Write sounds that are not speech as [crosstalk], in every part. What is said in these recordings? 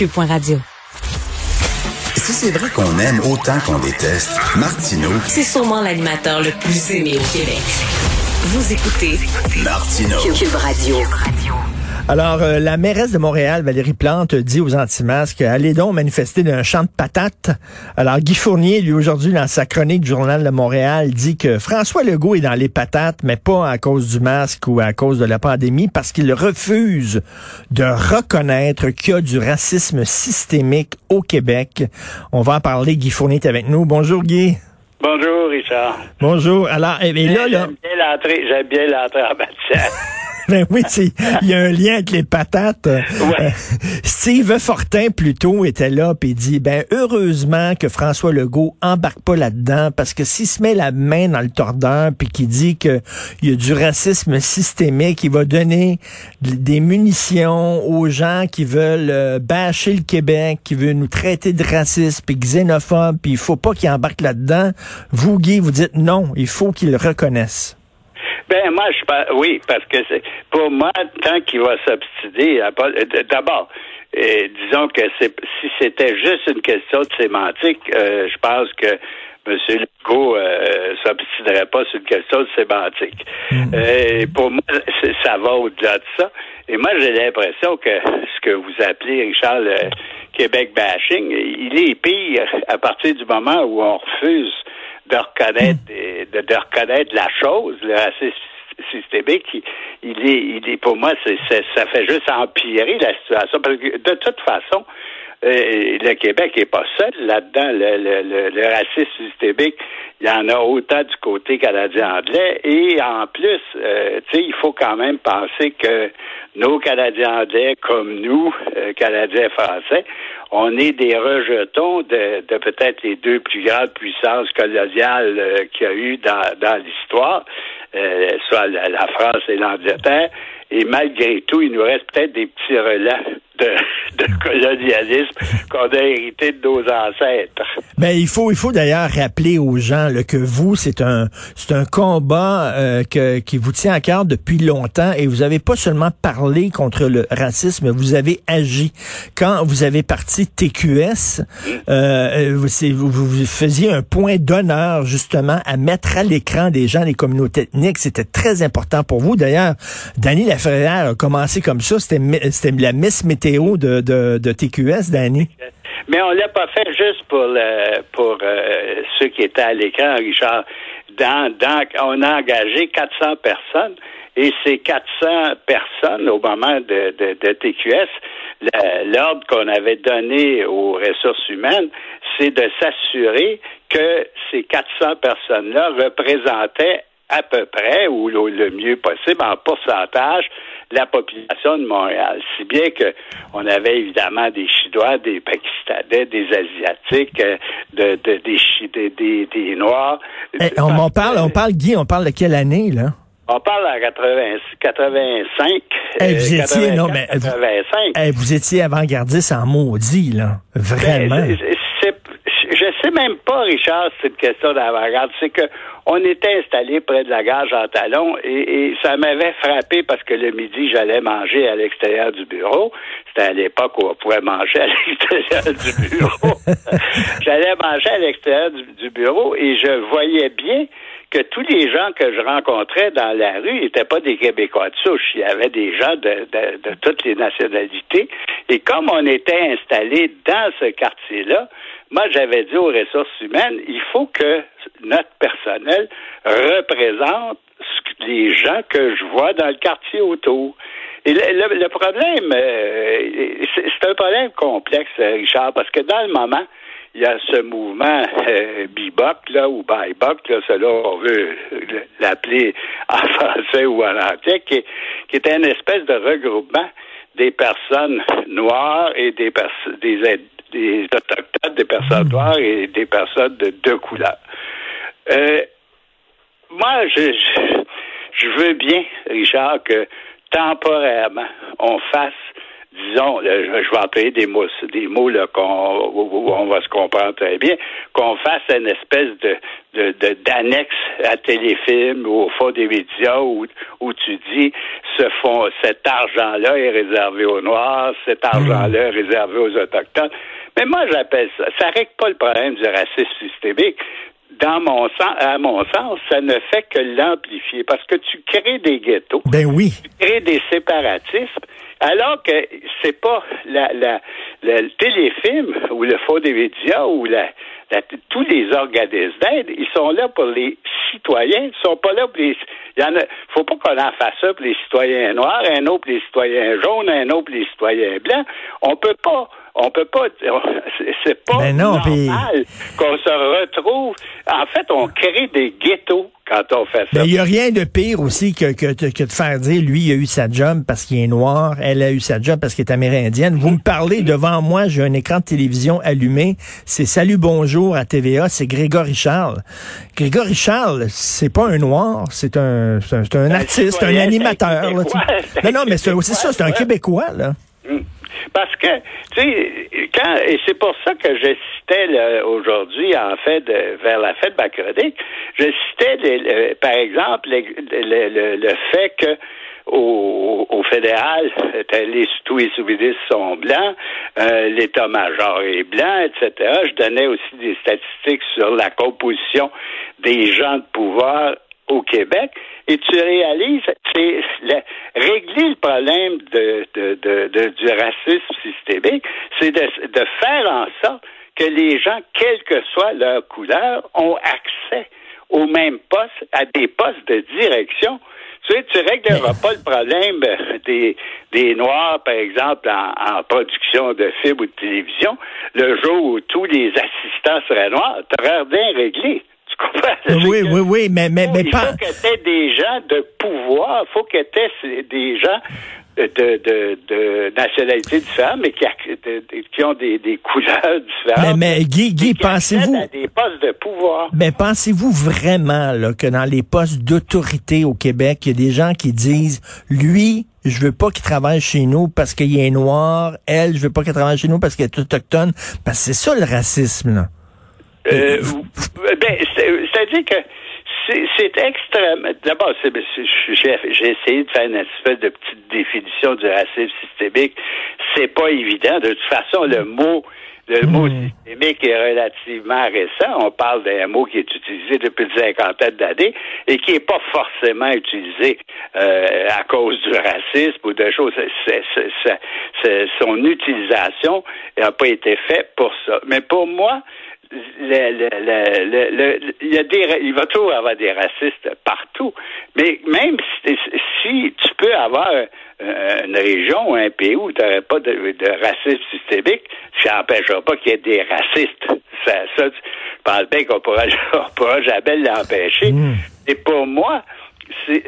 Cube.radio. Si c'est vrai qu'on aime autant qu'on déteste, Martineau, C'est sûrement l'animateur le plus aimé au Québec. Vous écoutez Martineau. Cube Radio. Alors, euh, la mairesse de Montréal, Valérie Plante, dit aux anti-masques, allez donc manifester d'un champ de patates. Alors, Guy Fournier, lui, aujourd'hui, dans sa chronique du Journal de Montréal, dit que François Legault est dans les patates, mais pas à cause du masque ou à cause de la pandémie, parce qu'il refuse de reconnaître qu'il y a du racisme systémique au Québec. On va en parler. Guy Fournier est avec nous. Bonjour, Guy. Bonjour, Richard. Bonjour. Alors, et, et là, là, J'aime bien l'entrée, j'aime bien l'entrée en matière. [laughs] Ben oui, c'est- il y a un lien avec les patates. Ouais. Euh, Steve Fortin, plutôt, était là, puis il dit, ben, heureusement que François Legault embarque pas là-dedans, parce que s'il se met la main dans le tordeur, puis qu'il dit qu'il y a du racisme systémique, il va donner des munitions aux gens qui veulent euh, bâcher le Québec, qui veulent nous traiter de racistes, puis xénophobes, puis il faut pas qu'il embarque là-dedans. Vous, Guy, vous dites non, il faut qu'il le reconnaisse. Ben moi, je pense, oui, parce que c'est, pour moi, tant qu'il va s'obstiner, pas- euh, d'abord, euh, disons que c'est, si c'était juste une question de sémantique, euh, je pense que M. Legault euh, s'obstinerait pas sur une question de sémantique. Euh, pour moi, c'est- ça va au-delà de ça. Et moi, j'ai l'impression que ce que vous appelez, Richard, le Québec bashing, il est pire à partir du moment où on refuse de reconnaître de, de reconnaître la chose, le racisme systémique, il, il est, il est pour moi, c'est, c'est- ça fait juste empirer la situation. Parce que de toute façon, euh, le Québec est pas seul là-dedans. Le, le, le, racisme systémique, il y en a autant du côté canadien-anglais. Et en plus, euh, il faut quand même penser que nos Canadiens-anglais, comme nous, euh, Canadiens-français, on est des rejetons de, peut-être les deux plus grandes puissances coloniales euh, qu'il y a eu dans, l'histoire, euh, soit la, la France et l'Angleterre. Et malgré tout, il nous reste peut-être des petits relents de, de colonialisme qu'on a hérité de nos ancêtres. Ben, il faut, il faut d'ailleurs rappeler aux gens là, que vous, c'est un, c'est un combat euh, que, qui vous tient à cœur depuis longtemps et vous avez pas seulement parlé contre le racisme, vous avez agi. Quand vous avez parti TQS, euh, vous, c'est- vous, vous faisiez un point d'honneur justement à mettre à l'écran des gens des communautés ethniques. C'était très important pour vous. D'ailleurs, Danny Laferrière a commencé comme ça. C'était, c'était la Miss Météo de, TQS, Danny? Mais on l'a pas fait juste pour pour euh, ceux qui étaient à l'écran, Richard. Dans, on a engagé 400 personnes et ces 400 personnes, au moment de, de, TQS, l'ordre qu'on avait donné aux ressources humaines, c'est de s'assurer que ces 400 personnes-là représentaient à peu près, ou le mieux possible, en pourcentage, la population de Montréal. Si bien que on avait évidemment des Chinois, des Pakistanais, des Asiatiques, euh, de, de- des, Chi- des, des, des Noirs. Eh, on, on parle, on parle, Guy, on parle de quelle année, là? On parle en 80, 85. Eh, vous étiez, non, 84, mais vous- 85. Eh, vous étiez avant-gardiste en maudit, là. Vraiment. Ben, c'est- même pas, Richard, c'est une question d'avant-garde. C'est que on était installé près de la gare Jean Talon et, et ça m'avait frappé parce que le midi, j'allais manger à l'extérieur du bureau. C'était à l'époque où on pouvait manger à [laughs] l'extérieur du bureau. [laughs] j'allais manger à l'extérieur du, du bureau et je voyais bien que tous les gens que je rencontrais dans la rue n'étaient pas des Québécois de souche. Il y avait des gens de, de, toutes les nationalités. Et comme on était installé dans ce quartier-là, moi, j'avais dit aux ressources humaines, il faut que notre personnel représente les gens que je vois dans le quartier autour. Et le, le- problème, euh, c'est c'est un problème complexe, euh, Richard, parce que dans le moment, il y a ce mouvement euh, bebop, là, ou bebop, là, selon on veut l'appeler en [laughs] français ou en anglais, qui, est- qui est une espèce de regroupement des personnes noires et des, pers des, des autochtones, des personnes noires et des personnes de deux couleurs. Euh, moi, je, je, je veux bien, Richard, que temporairement, on fasse disons, je vais employer des mots, des mots là, qu'on, où on va se comprendre très bien, qu'on fasse une espèce de, de, d'annexe à téléfilm ou au fond des médias où, où tu dis ce fond, cet argent-là est réservé aux Noirs, cet argent-là est réservé aux Autochtones. Mais moi, j'appelle ça, ça règle pas le problème du racisme systémique dans mon sens, à mon sens, ça ne fait que l'amplifier parce que tu crées des ghettos. Ben oui. Tu crées des séparatismes. Alors que c'est pas la, la, le téléfilm ou le faux des médias ou la, tous les organismes d'aide, ils sont là pour les citoyens, ils sont pas là pour les. Il y en a, faut pas qu'on en fasse ça pour les citoyens noirs, un autre pour les citoyens jaunes, un autre pour les citoyens blancs. On peut pas on peut pas. C'est pas ben normal qu'on se retrouve. En fait, on crée des ghettos quand on fait ça. Il n'y a rien de pire aussi que, que, que, de faire dire lui, il a eu sa job parce qu'il est noir, elle a eu sa job parce qu'elle est amérindienne. Vous me parlez devant moi, j'ai un écran de télévision allumé. C'est Salut Bonjour à TVA, c'est Grégory Charles. Grégory Charles, c'est pas un noir, c'est un, un, un artiste, un animateur. non, non, mais c'est ça, c'est un Québécois, là. Hum. Parce que, tu sais, quand, et c'est pour ça que je citais aujourd'hui, en fait, vers la fête mercredi, je citais, par exemple, le, fait que au, au, fédéral, les, tous les sous sont blancs, euh, l'état-major est blanc, etc. Je donnais aussi des statistiques sur la composition des gens de pouvoir au Québec et tu réalises, c'est régler le problème de, de, du racisme systémique, c'est de, de faire en sorte que les gens, quelle que soit leur couleur, ont accès aux mêmes postes, à des postes de direction. Tu sais, tu régleras pas le problème des, des Noirs, par exemple, en, en, production de films ou de télévision, le jour où tous les assistants seraient noirs, tu aurais rien réglé. Oui, oui, oui, mais, mais, mais il pas. Il faut que tu des gens de pouvoir, il faut que tu des gens de, de, de nationalités différentes, mais qui, qui ont des, des couleurs différentes. Mais, mais Guy, Guy pensez-vous. des postes de pouvoir. Mais pensez-vous vraiment là, que dans les postes d'autorité au Québec, il y a des gens qui disent lui, je veux pas qu'il travaille chez nous parce qu'il est noir, elle, je veux pas qu'elle travaille chez nous parce qu'elle est autochtone? Parce que c'est ça le racisme, là. Euh, ben, c'est-à-dire que c'est extrêmement. D'abord, j'ai essayé de faire une espèce de petite définition du racisme systémique. C'est pas évident. De toute façon, le mot, le mot hmm. systémique est relativement récent. On parle d'un mot qui est utilisé depuis une cinquantaine d'années et qui n'est pas forcément utilisé euh, à cause du racisme ou de choses. son utilisation n'a pas été faite pour ça. Mais pour moi, le, il, y a des, il va toujours avoir des racistes partout. Mais même si, tu peux avoir euh, une région ou un pays où tu n'aurais pas de, racisme systémique, ça n'empêchera pas qu'il y ait des racistes. Ça, ça je pense bien qu'on pourra, [laughs] on pourra jamais l'empêcher. Mm. Et pour moi, c'est,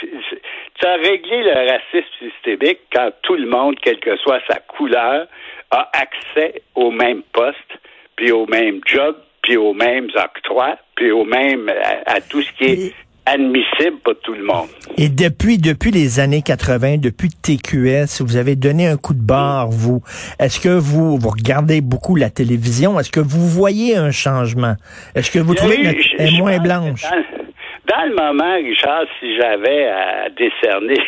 tu as réglé le racisme systémique quand tout le monde, quelle que soit sa couleur, a accès au même poste puis au même job, puis aux mêmes octrois, puis au même à, tout ce qui est admissible pour tout le monde. Et depuis depuis les années 80, depuis TQS, vous avez donné un coup de barre, vous. Est-ce que vous, vous regardez beaucoup la télévision? Est-ce que vous voyez un changement? Est-ce que vous trouvez qu'elle est moins blanche? Dans, dans, le moment, Richard, si j'avais à décerner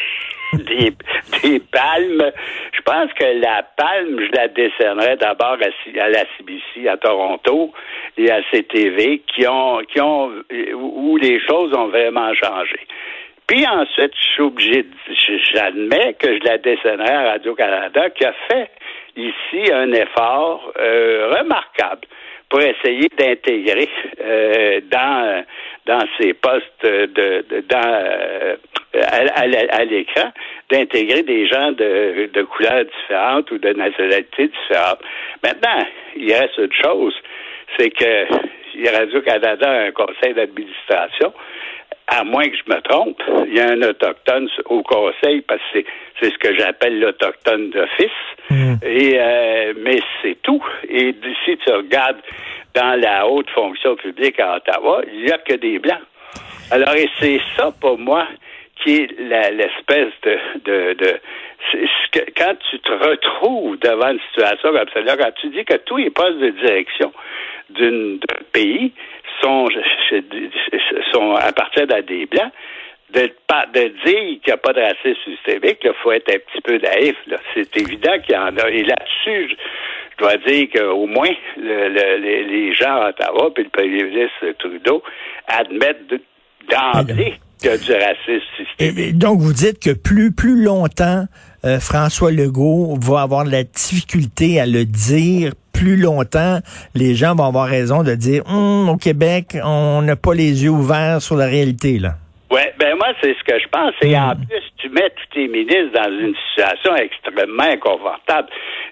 des, palmes. Je pense que la palme, je la décernerais d'abord à, la CBC à Toronto et à CTV qui ont, qui ont, où les choses ont vraiment changé. Puis ensuite, je suis obligé, j'admets que je la décernerais à Radio-Canada qui a fait ici un effort euh, remarquable pour essayer d'intégrer euh, dans dans ces postes de, dans euh, à, l'écran d'intégrer des gens de, de couleurs différentes ou de nationalités différentes. Maintenant, il reste une chose, c'est que Radio-Canada a un conseil d'administration à moins que je me trompe, il y a un autochtone au conseil parce que c'est ce que j'appelle l'autochtone d'office. Mm. Et euh, mais c'est tout. Et si tu regardes dans la haute fonction publique à Ottawa, il n'y a que des blancs. Alors et c'est ça pour moi qui est l'espèce de, de, de quand tu te retrouves devant une situation comme celle-là, quand tu dis que tous les postes de direction d'un pays sont, appartiennent à des blancs, de, de dire qu'il n'y a pas de racisme systémique, il faut être un petit peu naïf. C'est évident qu'il y en a. Et là-dessus, je, dois dire qu'au moins les, gens à Ottawa et le premier ministre Trudeau admettent d'emblée qu'il y a du racisme systémique. donc, vous dites que plus, plus longtemps euh, François Legault va avoir de la difficulté à le dire plus longtemps, les gens vont avoir raison de dire hum, au Québec, on n'a pas les yeux ouverts sur la réalité là. Oui, ben moi, c'est ce que je pense. Et en hmm. plus, tu mets tous tes ministres dans une situation extrêmement inconfortable.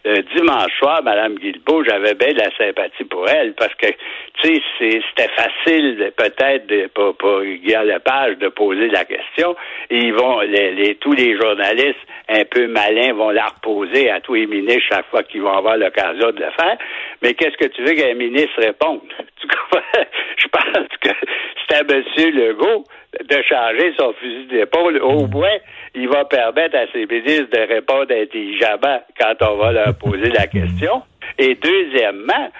Euh, dimanche soir, Mme Guilbeault, j'avais bien de la sympathie pour elle parce que, tu sais, c'était facile peut-être pour, pour Lepage de poser la question. Et ils vont, tous les journalistes un peu malins vont la reposer à tous les ministres chaque fois qu'ils vont avoir l'occasion de le faire. Mais qu'est-ce que tu veux qu'un ministre réponde? [laughs] je pense que c'est à M. Legault de changer son fusil d'épaule. Au moins, il va permettre à ses ministres de répondre intelligemment quand on va leur poser la question. Et deuxièmement,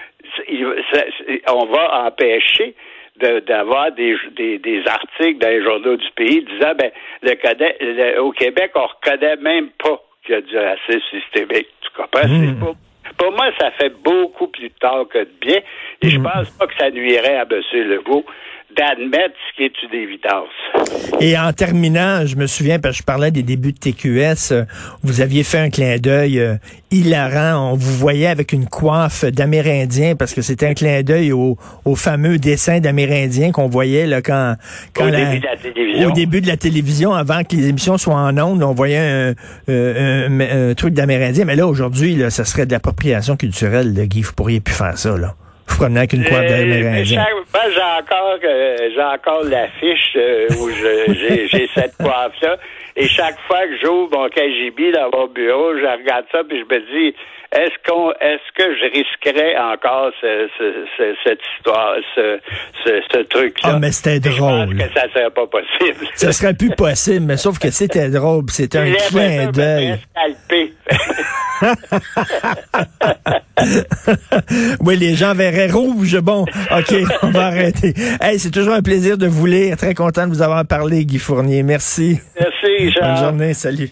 on va empêcher d'avoir des, des, articles dans les journaux du pays disant ben le, au Québec on reconnaît même pas qu'il y a du racisme systémique. Tu comprends? Mm. Pour, moi, ça fait beaucoup plus tard que de bien. Et je mm. pense pas que ça nuirait à M. Legault d'admettre ce qui est une évidence. Et en terminant, je me souviens, parce que je parlais des débuts de TQS, euh, vous aviez fait un clin d'œil euh, hilarant. On vous voyait avec une coiffe d'Amérindien, parce que c'était un clin d'œil au, fameux dessin d'Amérindien qu'on voyait là, quand, quand au, début de la télévision. au début de la télévision, avant que les émissions soient en ondes, on voyait un, euh, truc d'Amérindien. Mais là, aujourd'hui, ça serait de l'appropriation culturelle, Guy. Vous pourriez plus faire ça, là. Vous prenez avec une coiffe d'Amérindien. j'ai encore, euh, j'ai encore l'affiche euh, où j'ai cette coiffe-là. Et chaque fois que j'ouvre mon KGB dans mon bureau, je regarde ça puis je me dis, est-ce qu'on, est-ce que je risquerais encore ce, ce, cette histoire, ce, ce, truc-là? Ah, mais c'était drôle. Je pense que ça serait pas possible. Ça serait plus possible, mais sauf que [laughs] c'était drôle. C'était un clin d'œil. [laughs] oui, les gens verraient rouge. Bon, OK, on va arrêter. Hey, c'est toujours un plaisir de vous lire. Très content de vous avoir parlé, Guy Fournier. Merci. Merci, Jean. Bonne journée. Salut.